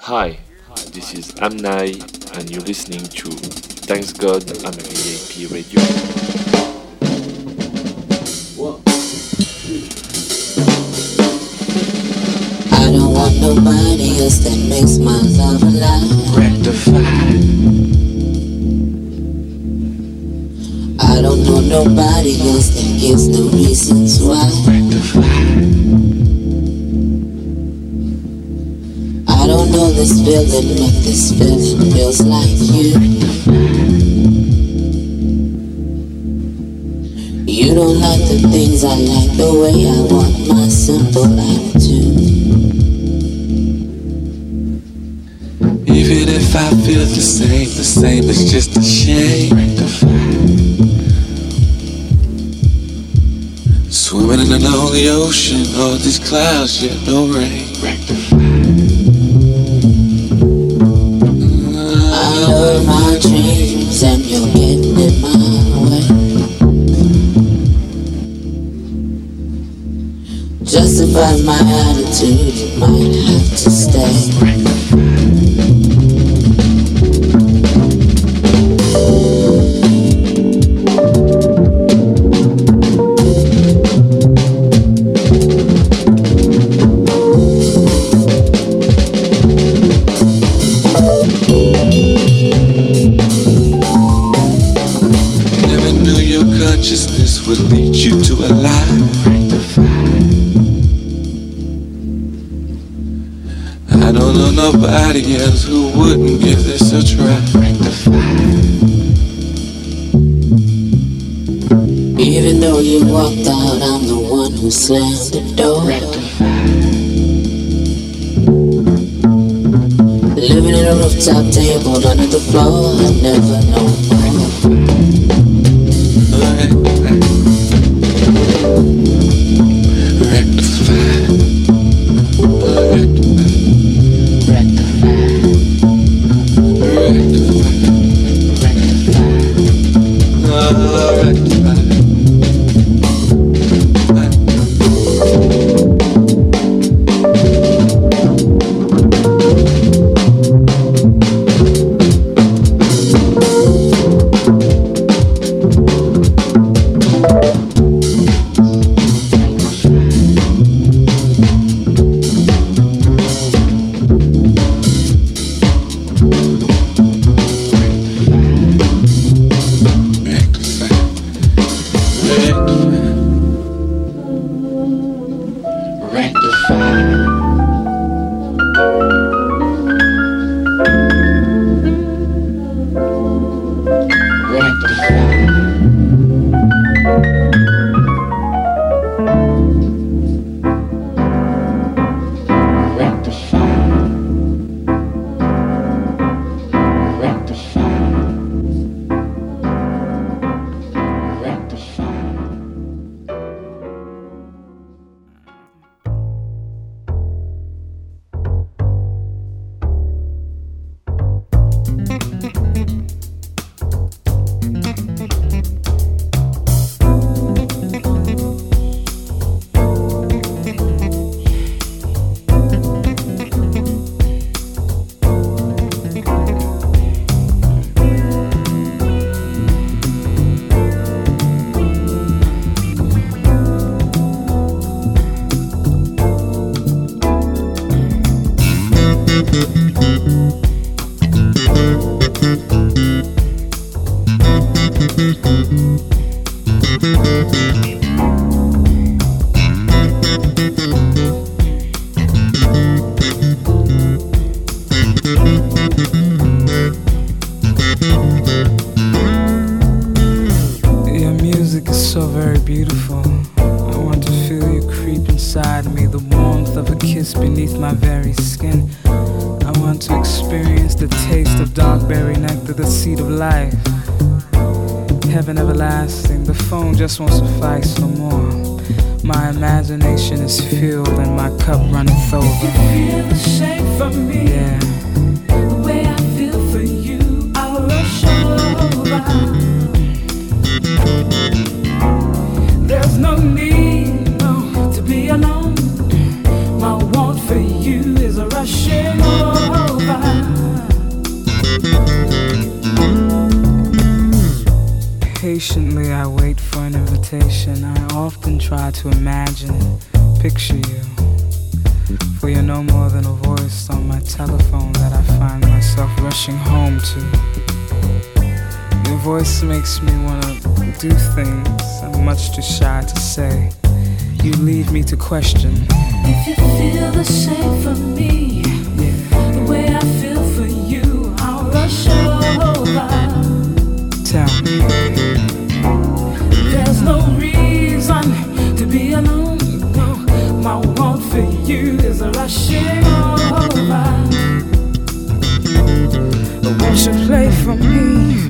Hi, this is Amnai, and you're listening to Thanks God I'm a VIP Radio. I don't want nobody else that makes my love alive. Rectify. I don't know nobody else that gives no reasons why. I this feeling, but this feeling feels like you. You don't like the things I like, the way I want my simple life attitude. Even if I feel the same, the same is just a shame. Swimming in a lonely ocean, all these clouds, yet no rain. Justify my attitude, might have to stay. Who Your beneath my very skin. I want to experience the taste of dark berry nectar, the seed of life. Heaven everlasting, the phone just won't suffice no more. My imagination is filled and my cup runneth over. Feel the shake from me. Yeah. The way I feel for you, I'll rush over. There's no need, no, to be alone. Patiently I wait for an invitation. I often try to imagine picture you. For you're no more than a voice on my telephone that I find myself rushing home to. Your voice makes me wanna do things I'm much too shy to say. You leave me to question. If you feel the same for me, yeah. the way I feel for you, I'll rush over. Tell me. There's no reason to be alone. My want for you is rushing over. Won't you play for me?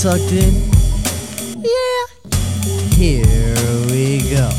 Tucked in? Yeah. Here we go.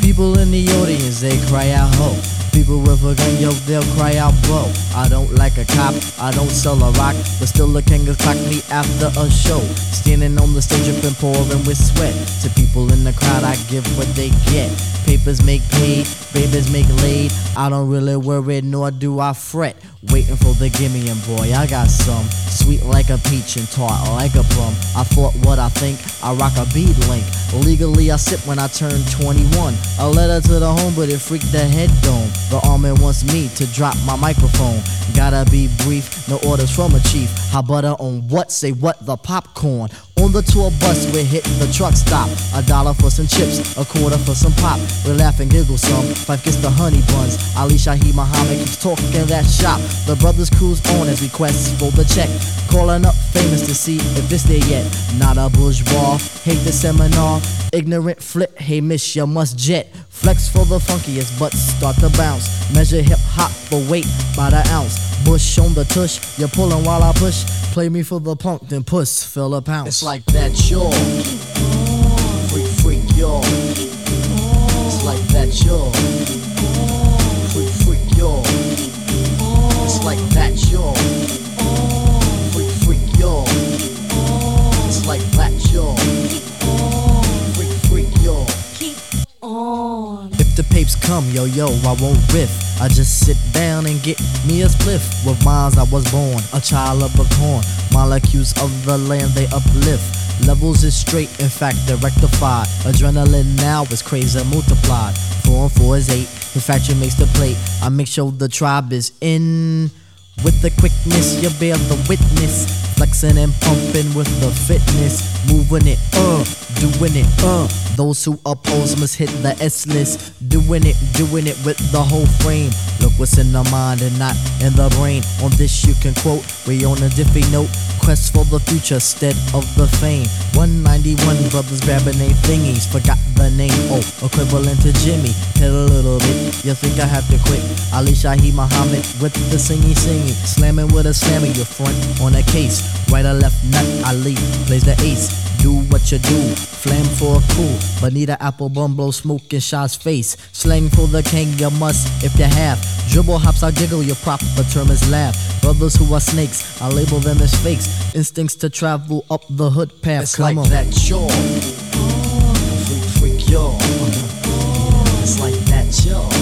People in the audience, they cry out ho. People with a gun, yo, they'll cry out bro. I don't like a cop, I don't sell a rock, but still the king of clock me after a show. Standing on the stage, dripping, pouring with sweat. To people in the crowd, I give what they get. Papers make paid, babies make laid. I don't really worry, nor do I fret. Waiting for the gimme and boy, I got some. Sweet like a peach and tart like a plum. I thought what I think, I rock a bead link. Legally, I sip when I turn 21. A letter to the home, but it freaked the head dome. The army wants me to drop my microphone. Gotta be brief, no orders from a chief. How butter on what? Say what? The popcorn. On the tour bus, we're hitting the truck stop. A dollar for some chips, a quarter for some pop. We laugh and giggle some. Five gets the honey buns. Ali Shaheed Muhammad keeps talking that shop. The brothers cruise on as we quest for the check. Calling up famous to see if it's there yet. Not a bourgeois, hate the seminar. Ignorant flip, hey miss, you must jet. Flex for the funkiest, but start to bounce. Measure hip hop for weight by the ounce. Bush on the tush, you're pulling while I push. Play me for the punk, then puss, fill a pounce. It's like that, y'all. Freak, freak, y'all. It's like that, y'all. Freak, freak, y'all. It's like that, y'all. The papes come, yo yo, I won't riff. I just sit down and get me a spliff. With minds I was born, a child of a corn. Molecules of the land they uplift. Levels is straight, in fact they're rectified. Adrenaline now is crazy multiplied. Four and four is eight. In fact, you makes the plate. I make sure the tribe is in. With the quickness, you bear the witness. Flexing and pumping with the fitness, moving it, uh, doing it, uh. Those who oppose must hit the S list, doing it, doing it with the whole frame. Look what's in the mind and not in the brain. On this you can quote, we on a diffy note. Quest for the future instead of the fame. 191 brothers grabbing their thingies, forgot the name. Oh, equivalent to Jimmy. Hit a little bit, you think I have to quit? Ali Shaheed Muhammad with the singy singy, slamming with a slammy. Your front on a case, right or left nut. Ali plays the ace. Do what you do, flam for a cool. Bonita apple bum blow smoke in Shaw's face. Slang for the king, you must if you have. Dribble hops, I giggle, your proper term is laugh. Brothers who are snakes, I label them as fakes. Instincts to travel up the hood path. It's Come like on. that, yo. Freak, freak, yo. It's like that, yo.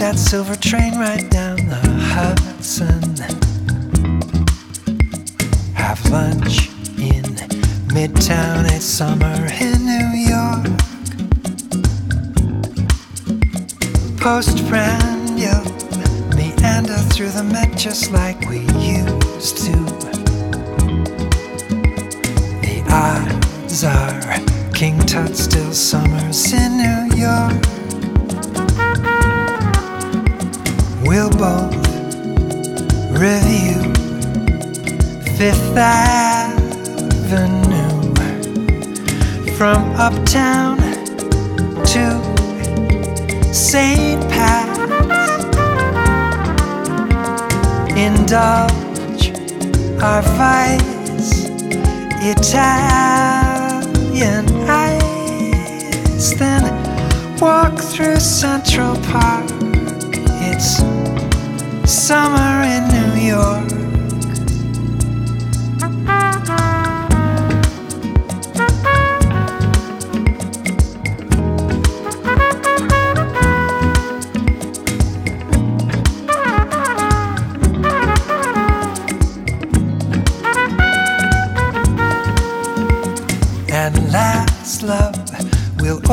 That silver train right down St. Pat's. Indulge our vice, Italian ice, then walk through Central Park. It's summer in New York.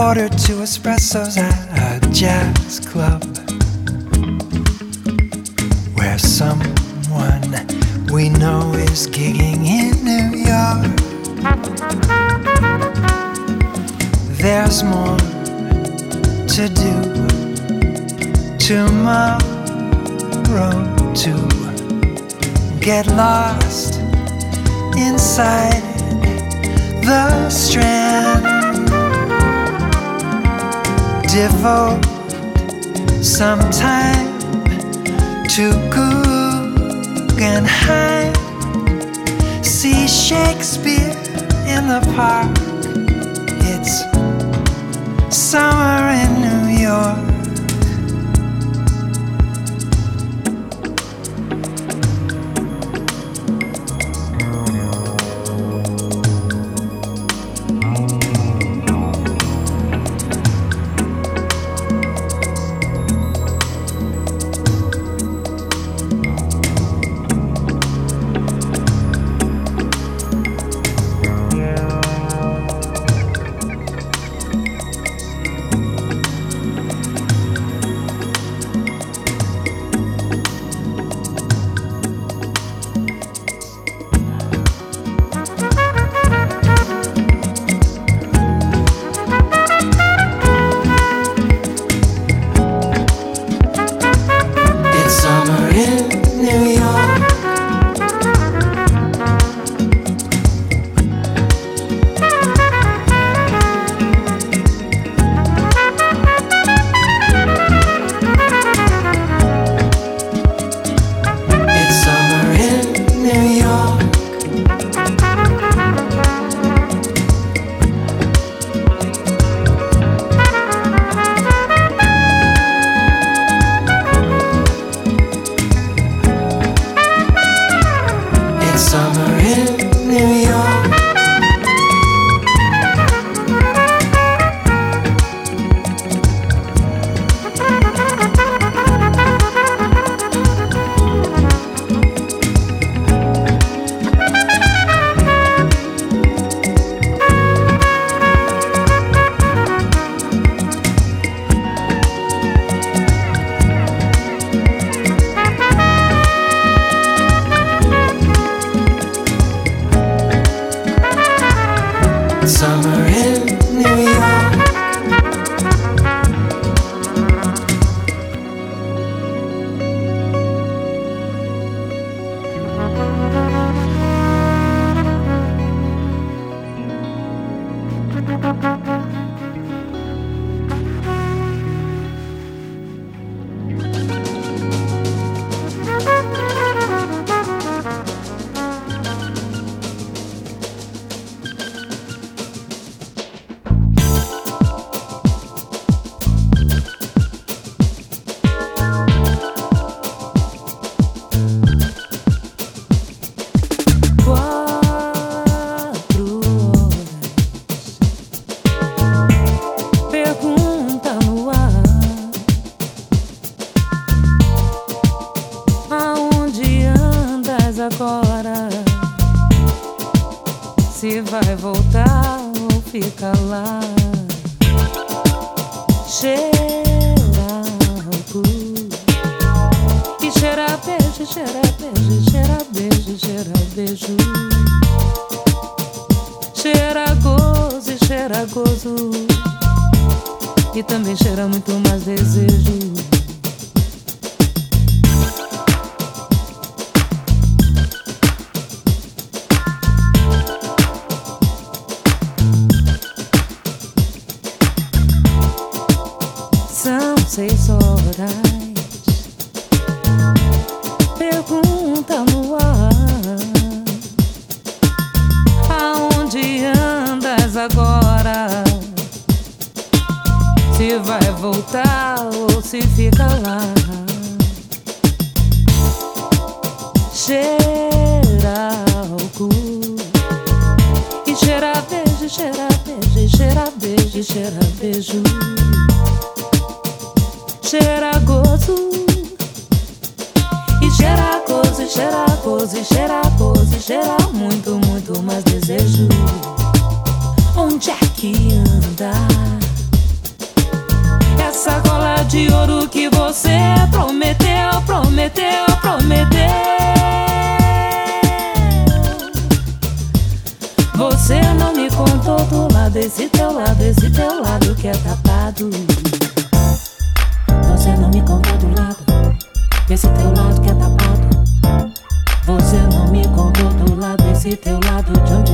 We'll order two espressos at a jazz club where someone we know is gigging in New York. There's more to do tomorrow to get lost inside the strand. Devote some time to Guggenheim. See Shakespeare in the park. se vai voltar ou fica lá. Cheira álcool e cheira beijo, cheira beijo, cheira beijo, cheira beijo. Cheira gozo e cheira gozo e também cheira muito mais desejo. outro lado, esse teu lado, esse teu lado que é tapado. Você não me conta do lado, esse teu lado que é tapado. Você não me contou do lado, esse teu lado de onde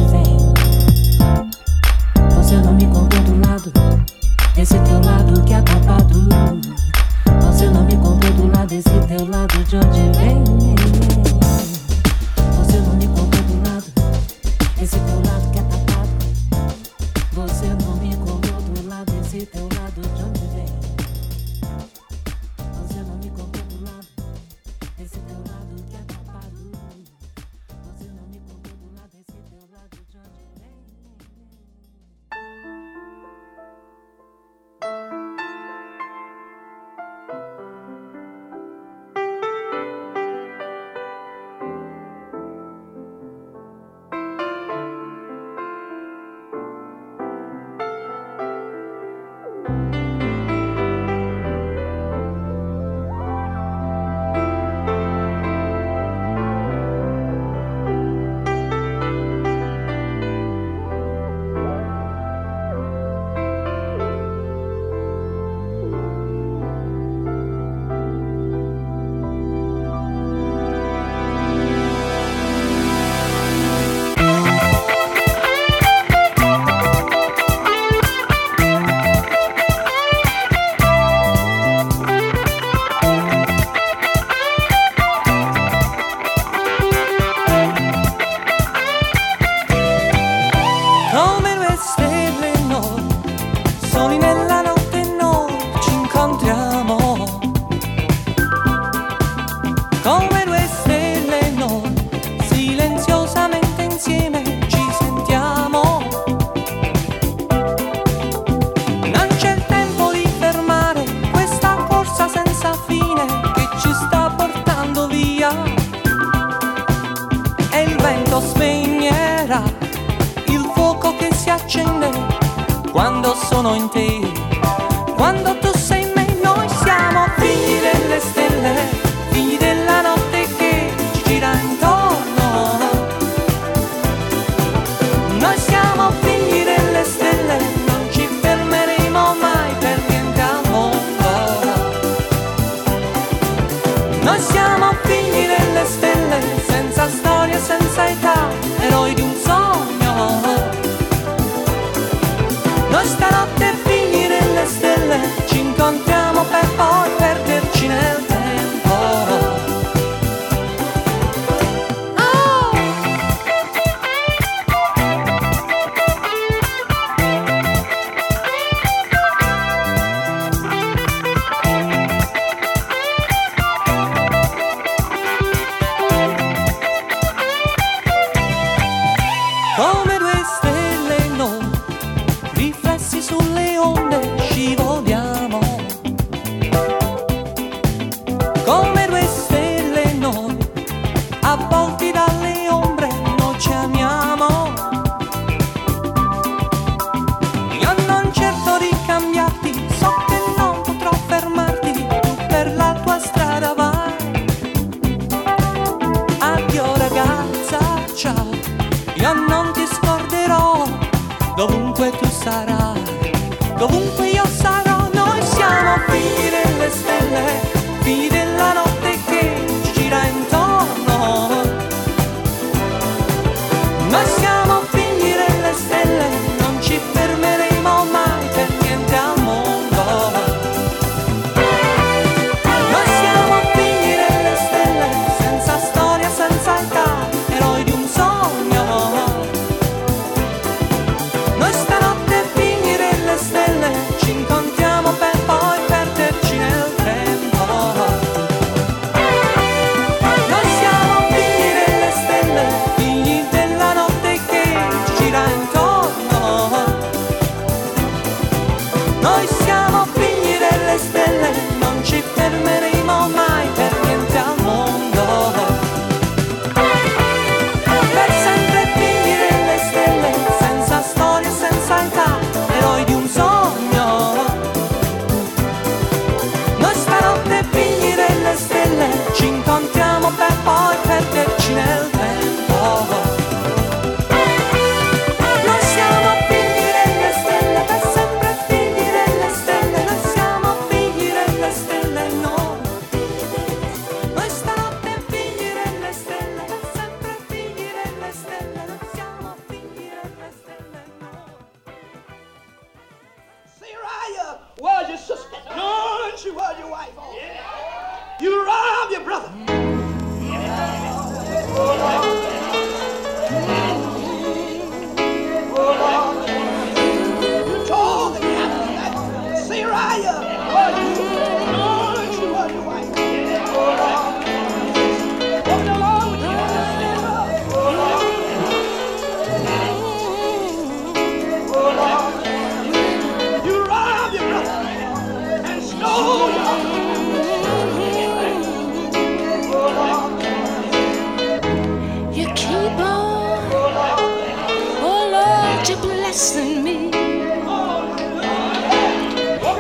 kissing me.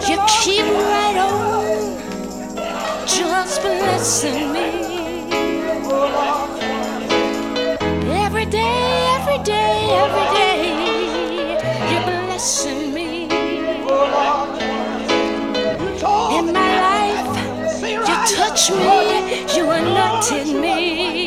You keep right on, just blessing me. Every day, every day, every day, you're blessing me. In my life, you touch me, you anointed me.